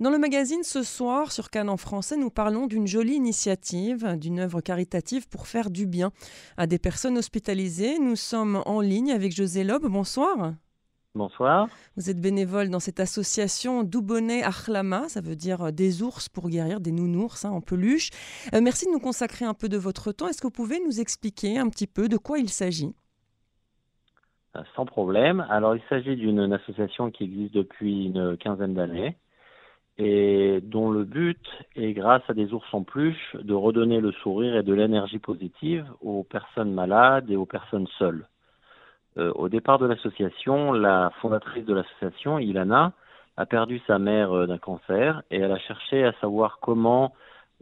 Dans le magazine ce soir sur Cannes en français, nous parlons d'une jolie initiative, d'une œuvre caritative pour faire du bien à des personnes hospitalisées. Nous sommes en ligne avec José Loeb. Bonsoir. Bonsoir. Vous êtes bénévole dans cette association Doubonnet Achlama, ça veut dire des ours pour guérir, des nounours hein, en peluche. Euh, merci de nous consacrer un peu de votre temps. Est-ce que vous pouvez nous expliquer un petit peu de quoi il s'agit? Euh, Sans problème. Alors, il s'agit d'une association qui existe depuis une quinzaine d'années et dont le but est, grâce à des ours en peluche, de redonner le sourire et de l'énergie positive aux personnes malades et aux personnes seules. Euh, au départ de l'association, la fondatrice de l'association, Ilana, a perdu sa mère euh, d'un cancer et elle a cherché à savoir comment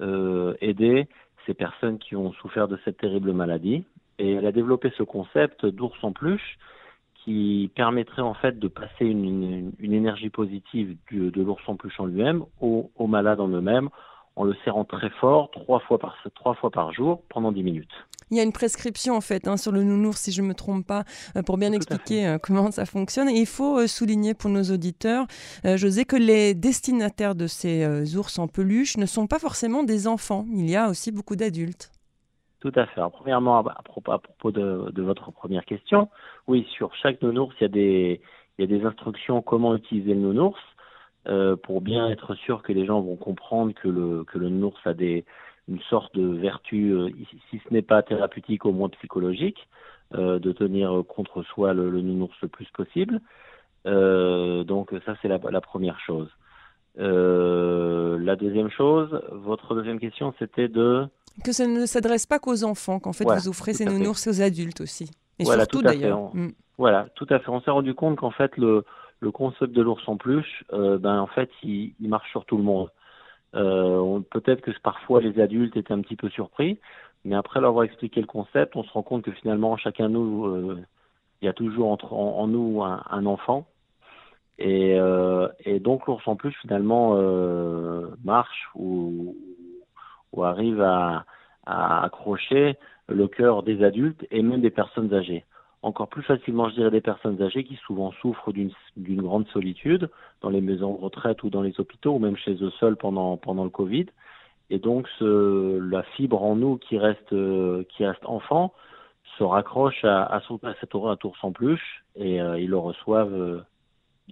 euh, aider ces personnes qui ont souffert de cette terrible maladie. Et elle a développé ce concept d'ours en peluche qui permettrait en fait de passer une, énergie positive de l'ours en peluche en lui-même aux, malades en eux-mêmes en le serrant très fort trois fois par, trois fois par jour pendant dix minutes. Il y a une prescription en fait hein, sur le nounours, si je ne me trompe pas, euh, pour bien expliquer euh, comment ça fonctionne. Et il faut euh, souligner pour nos auditeurs, José, que les destinataires de ces ours en peluche ne sont pas forcément des enfants. Il y a aussi beaucoup d'adultes. Tout à fait. premièrement, à propos, de, votre première question, oui, sur chaque nounours, il y a des, il y a des instructions comment utiliser le nounours euh, pour bien être sûr que les gens vont comprendre que le, que le nounours a des, une sorte de vertu, euh, si ce n'est pas thérapeutique, au moins psychologique, euh, de tenir contre soi le, le, nounours le plus possible. donc ça, c'est la, la, première chose. La deuxième chose, votre deuxième question, c'était de que ça ne s'adresse pas qu'aux enfants, qu'en fait vous offrez ces nounours aux adultes aussi. Et voilà, surtout d'ailleurs. Mm. Voilà, tout à fait. On s'est rendu compte qu'en fait le, le concept de l'ours en peluche, euh, ben en fait il, il, marche sur tout le monde. Euh, Peut-être que parfois les adultes étaient un petit peu surpris, mais après leur avoir expliqué le concept, on se rend compte que finalement chacun de nous, euh, il y a toujours entre, en, nous un, un, enfant. Et, euh, et donc l'ours en peluche finalement euh, marche ou, arrive à, accrocher le cœur des adultes et même des personnes âgées. Encore plus facilement, je dirais, des personnes âgées qui souvent souffrent d'une grande solitude dans les maisons de retraite ou dans les hôpitaux ou même chez eux seuls pendant, pendant le Covid. Et donc, la fibre en nous qui reste, qui reste enfant se raccroche à, à, cette à tour sans peluche et euh, ils le reçoivent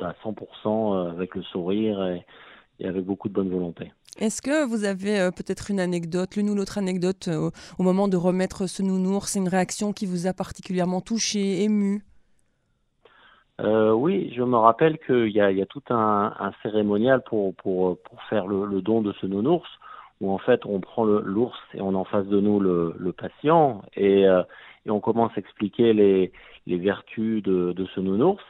à 100% avec le sourire et, et avec beaucoup de bonne volonté. Est-ce que vous avez euh, peut-être une anecdote, l'une ou l'autre anecdote euh, au moment de remettre ce nounours C'est une réaction qui vous a particulièrement touché, ému? Euh, oui, je me rappelle qu'il y, y a, tout un, un cérémonial pour, pour, pour faire le, le, don de ce nounours, où en fait on prend l'ours et on en face de nous le, le patient, et, euh, et, on commence à expliquer les, les vertus de, de ce nounours.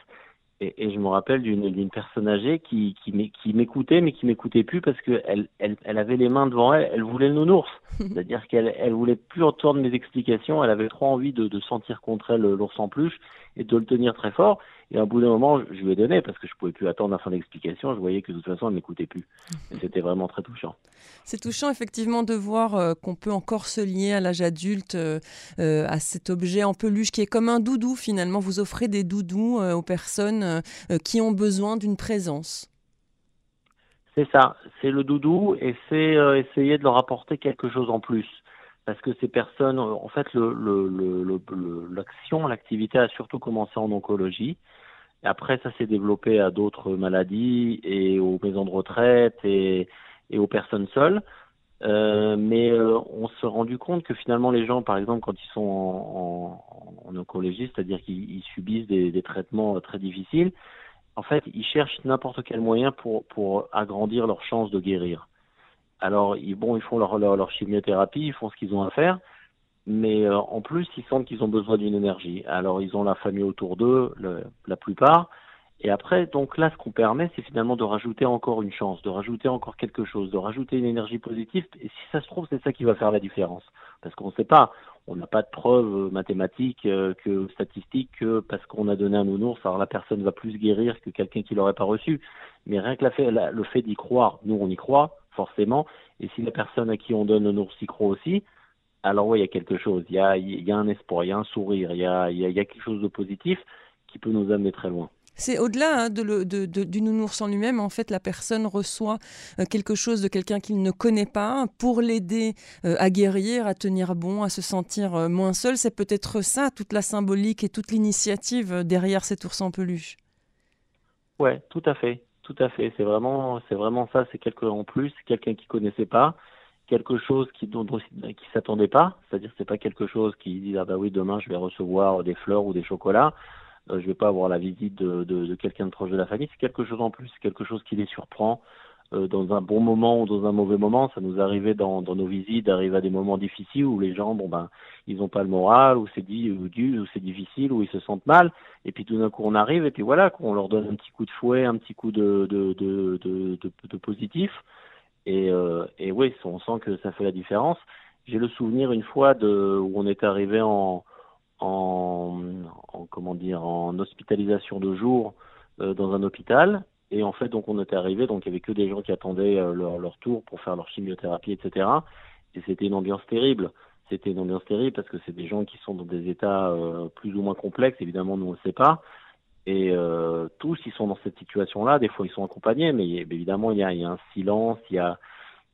Et, et, je me rappelle d'une personne âgée qui, qui m'écoutait, mais qui m'écoutait plus parce qu'elle elle, elle avait les mains devant elle, elle voulait le nounours. C'est-à-dire qu'elle elle voulait plus entendre mes explications, elle avait trop envie de, de sentir contre elle l'ours en peluche et de le tenir très fort. Et à un bout d'un moment, je lui ai donné parce que je pouvais plus attendre la fin d'explication. Je voyais que de toute façon, elle m'écoutait plus. c'était vraiment très touchant. C'est touchant effectivement de voir euh, qu'on peut encore se lier à l'âge adulte euh, euh, à cet objet en peluche qui est comme un doudou finalement. Vous offrez des doudous aux personnes qui ont besoin d'une présence. C'est ça, c'est le doudou et c'est essayer de leur apporter quelque chose en plus parce que ces personnes, en fait, l'action, le, l'activité a surtout commencé en oncologie. Et après, ça s'est développé à d'autres maladies et aux maisons de retraite et, aux personnes seules. Euh, mais euh, on s'est rendu compte que finalement les gens, par exemple, quand ils sont en, en, oncologie, c'est-à-dire qu'ils subissent des, des, traitements très difficiles, en fait, ils cherchent n'importe quel moyen pour, pour agrandir leurs chances de guérir. Alors, ils, bon, ils font leur, chimiothérapie, ils font ce qu'ils ont à faire, mais euh, en plus, ils sentent qu'ils ont besoin d'une énergie. Alors, ils ont la famille autour d'eux, la plupart. Et après, donc là, ce qu'on permet, c'est finalement de rajouter encore une chance, de rajouter encore quelque chose, de rajouter une énergie positive. Et si ça se trouve, c'est ça qui va faire la différence. Parce qu'on ne sait pas, on n'a pas de preuves mathématiques, euh, que statistiques, que parce qu'on a donné un nounours, alors la personne va plus guérir que quelqu'un qui l'aurait pas reçu. Mais rien que le fait d'y croire, nous on y croit, forcément. Et si la personne à qui on donne un ours y croit aussi, alors oui, il y a quelque chose. Il y a, il y a un espoir, il y a un sourire, il y a, il y a quelque chose de positif qui peut nous amener très loin. C'est au-delà hein, de, du nounours en lui-même. En fait, la personne reçoit euh, quelque chose de quelqu'un qu'il ne connaît pas pour l'aider euh, à guérir, à tenir bon, à se sentir euh, moins seul. C'est peut-être ça, toute la symbolique et toute l'initiative derrière cet ours en peluche. Ouais, tout à fait, tout à fait. C'est vraiment, c'est vraiment ça. C'est quelque en plus, quelqu'un qui connaissait pas, quelque chose qui dont, qui s'attendait pas. C'est-à-dire, c'est pas quelque chose qui dit ah bah oui demain je vais recevoir des fleurs ou des chocolats euh, je vais pas avoir la visite de, de, de quelqu'un de proche de la famille. C'est quelque chose en plus, quelque chose qui les surprend euh, dans un bon moment ou dans un mauvais moment. Ça nous arrivait dans, nos visites d'arriver à des moments difficiles où les gens, bon ben, ils n'ont pas le moral, ou c'est ou, c'est difficile, ou ils se sentent mal. Et puis tout d'un coup, on arrive et puis voilà, on leur donne un petit coup de fouet, un petit coup de, positif. Et, euh, et oui, on sent que ça fait la différence. J'ai le souvenir une fois où on est arrivé en, comment dire en hospitalisation de jour euh, dans un hôpital et en fait donc on était arrivé donc il y avait que des gens qui attendaient euh, leur, leur tour pour faire leur chimiothérapie etc et c'était une ambiance terrible. C'était une ambiance terrible parce que c'est des gens qui sont dans des états euh, plus ou moins complexes. Évidemment nous on ne sait pas. Et euh, tous ils sont dans cette situation là des fois ils sont accompagnés mais évidemment il y a, il y a un silence il y a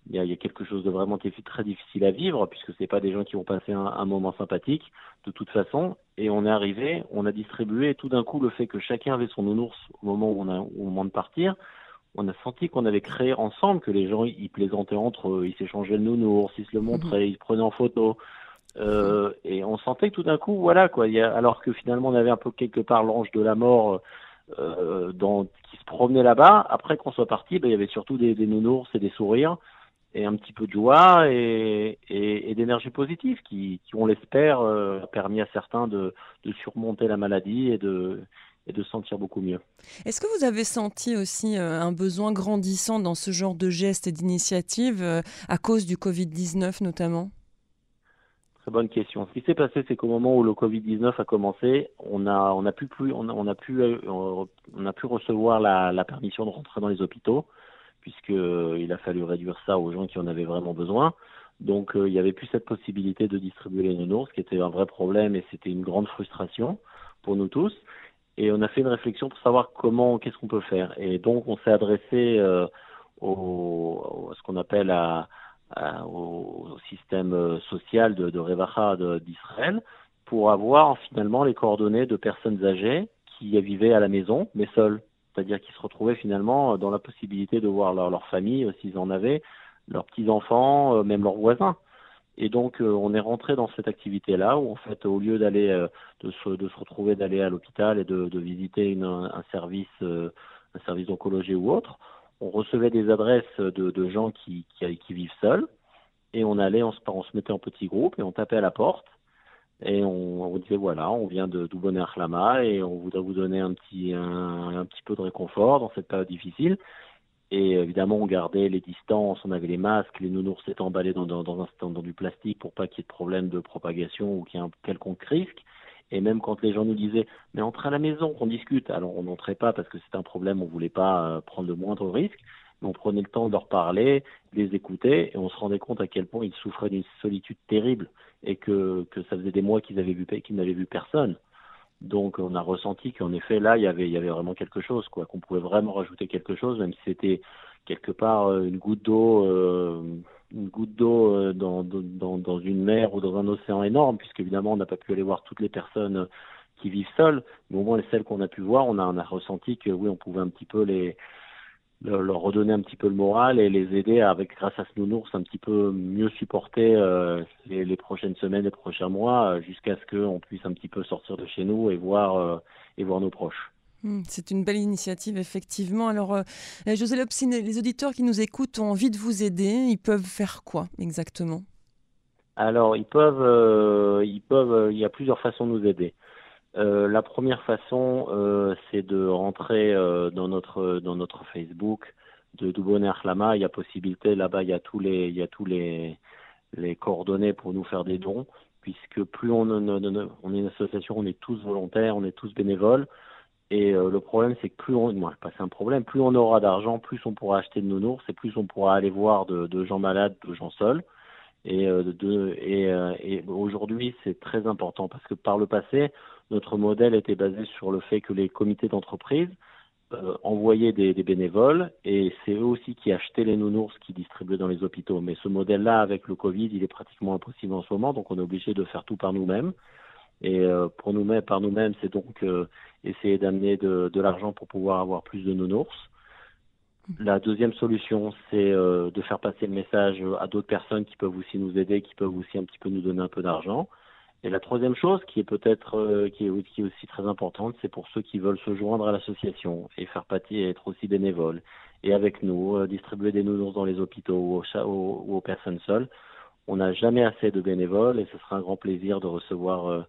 il y, a, il y a, quelque chose de vraiment très difficile à vivre puisque c'est pas des gens qui vont passer un, un, moment sympathique de toute façon. Et on est arrivé on a distribué et tout d'un coup le fait que chacun avait son nounours au moment où on a au moment de partir. On a senti qu'on avait créé ensemble que les gens ils plaisantaient entre eux ils s'échangeaient le nounours ils se le montraient ils se prenaient en photo. Euh, et on sentait que tout d'un coup voilà quoi. Il y a, alors que finalement on avait un peu quelque part l'ange de la mort euh, dans, qui se promenait là-bas. Après qu'on soit parti ben, il y avait surtout des, des nounours et des sourires et un petit peu de joie et, et, et d'énergie positive qui, qui on l'espère, euh, a permis à certains de, de, surmonter la maladie et de, et de sentir beaucoup mieux. Est-ce que vous avez senti aussi euh, un besoin grandissant dans ce genre de gestes et d'initiatives euh, à cause du Covid-19 notamment? Très bonne question. Ce qui s'est passé, c'est qu'au moment où le Covid-19 a commencé, on a, on a pu plus, on a, on a pu, on a pu recevoir la, la permission de rentrer dans les hôpitaux puisqu'il euh, a fallu réduire ça aux gens qui en avaient vraiment besoin. Donc euh, il n'y avait plus cette possibilité de distribuer les nounours, ce qui était un vrai problème et c'était une grande frustration pour nous tous. Et on a fait une réflexion pour savoir comment, qu'est-ce qu'on peut faire. Et donc on s'est adressé euh, au, à ce qu'on appelle au, système social de, de Revacha d'Israël pour avoir finalement les coordonnées de personnes âgées qui vivaient à la maison, mais seules c'est-à-dire qu'ils se retrouvaient finalement dans la possibilité de voir leur, famille, euh, s'ils en avaient, leurs petits-enfants, euh, même leurs voisins. Et donc, euh, on est rentré dans cette activité-là où, en fait, au lieu d'aller, de, se, de se retrouver, d'aller à l'hôpital et de, visiter une, un service, service d'oncologie ou autre, on recevait des adresses de, de gens qui, qui, qui, vivent seuls et on allait, on se, on se mettait en petits groupes et on tapait à la porte et on, on disait voilà, on vient de Dubonner Achlama et on voudrait vous donner un petit un, petit peu de réconfort dans cette période difficile. Et évidemment, on gardait les distances, on avait les masques, les nounours étaient emballés dans, dans, un, dans du plastique pour pas qu'il y ait de problème de propagation ou qu'il y ait un quelconque risque. Et même quand les gens nous disaient mais entre à la maison, qu'on discute, alors on n'entrait pas parce que c'était un problème, on voulait pas euh, prendre le moindre risque on prenait le temps de leur parler, de les écouter, et on se rendait compte à quel point ils souffraient d'une solitude terrible et que, ça faisait des mois qu'ils avaient vu qu'ils n'avaient vu personne. Donc on a ressenti qu'en effet là il y avait vraiment quelque chose quoi, qu'on pouvait vraiment rajouter quelque chose, même si c'était quelque part euh, une goutte d'eau euh, une goutte d'eau euh, dans une mer ou dans un océan énorme, puisque évidemment on n'a pas pu aller voir toutes les personnes qui vivent seules, mais au moins les celles qu'on a pu voir, on a, on a ressenti que oui on pouvait un petit peu les leur redonner un petit peu le moral et les aider avec grâce à ce nounours un petit peu mieux supporter euh, les, les, prochaines semaines, les prochains mois, euh, jusqu'à ce qu'on puisse un petit peu sortir de chez nous et voir euh, et voir nos proches. Hmm, c'est une belle initiative, effectivement. Alors, euh, José Lopsin, les auditeurs qui nous écoutent ont envie de vous aider. Ils peuvent faire quoi exactement? Alors, ils peuvent, ils peuvent. Il y a plusieurs façons de nous aider. Euh, la première façon, euh, c'est de rentrer euh, dans notre dans notre Facebook de Dubonner Lama. Il y a possibilité là-bas, il y a tous les il y a tous les les coordonnées pour nous faire des dons, puisque plus on, on, on est une association, on est tous volontaires, on est tous bénévoles. Et le problème, c'est que plus on, moi, c'est un problème, plus on aura d'argent, plus on pourra acheter de nounours, et plus on pourra aller voir de, de gens malades, de gens seuls. Et, de, et, et aujourd'hui, c'est très important parce que par le passé, notre modèle était basé sur le fait que les comités d'entreprise euh, envoyaient des, des, bénévoles et c'est eux aussi qui achetaient les nounours qui distribuaient dans les hôpitaux. Mais ce modèle-là, avec le Covid, il est pratiquement impossible en ce moment, donc on est obligé de faire tout par nous-mêmes. Et euh, pour nous-mêmes, par nous-mêmes, c'est donc euh, essayer d'amener de, de l'argent pour pouvoir avoir plus de nounours. La deuxième solution, c'est euh, de faire passer le message à d'autres personnes qui peuvent aussi nous aider, qui peuvent aussi un petit peu nous donner un peu d'argent. Et la troisième chose, qui est peut-être euh, qui, est, aussi très importante, c'est pour ceux qui veulent se joindre à l'association et faire partie et être aussi bénévoles. Et avec nous, euh, distribuer des nounours dans les hôpitaux ou aux, ou, aux personnes seules. On n'a jamais assez de bénévoles et ce sera un grand plaisir de recevoir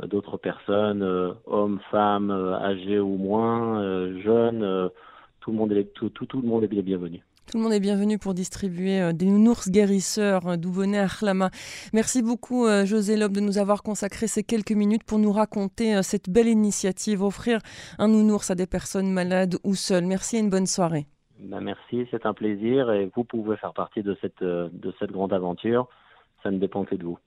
d'autres personnes, hommes, femmes, âgés ou moins, jeunes tout le monde est, tout, tout, tout le monde est bienvenu. Tout le monde est bienvenu pour distribuer euh, des nounours guérisseurs euh, d'Ouvonné à. Merci beaucoup euh, José Lob de nous avoir consacré ces quelques minutes pour nous raconter cette belle initiative, offrir un nounours à des personnes malades ou seules. Merci et une bonne soirée. Ben merci, c'est un plaisir et vous pouvez faire partie de cette, de cette grande aventure. Ça ne dépend que de vous.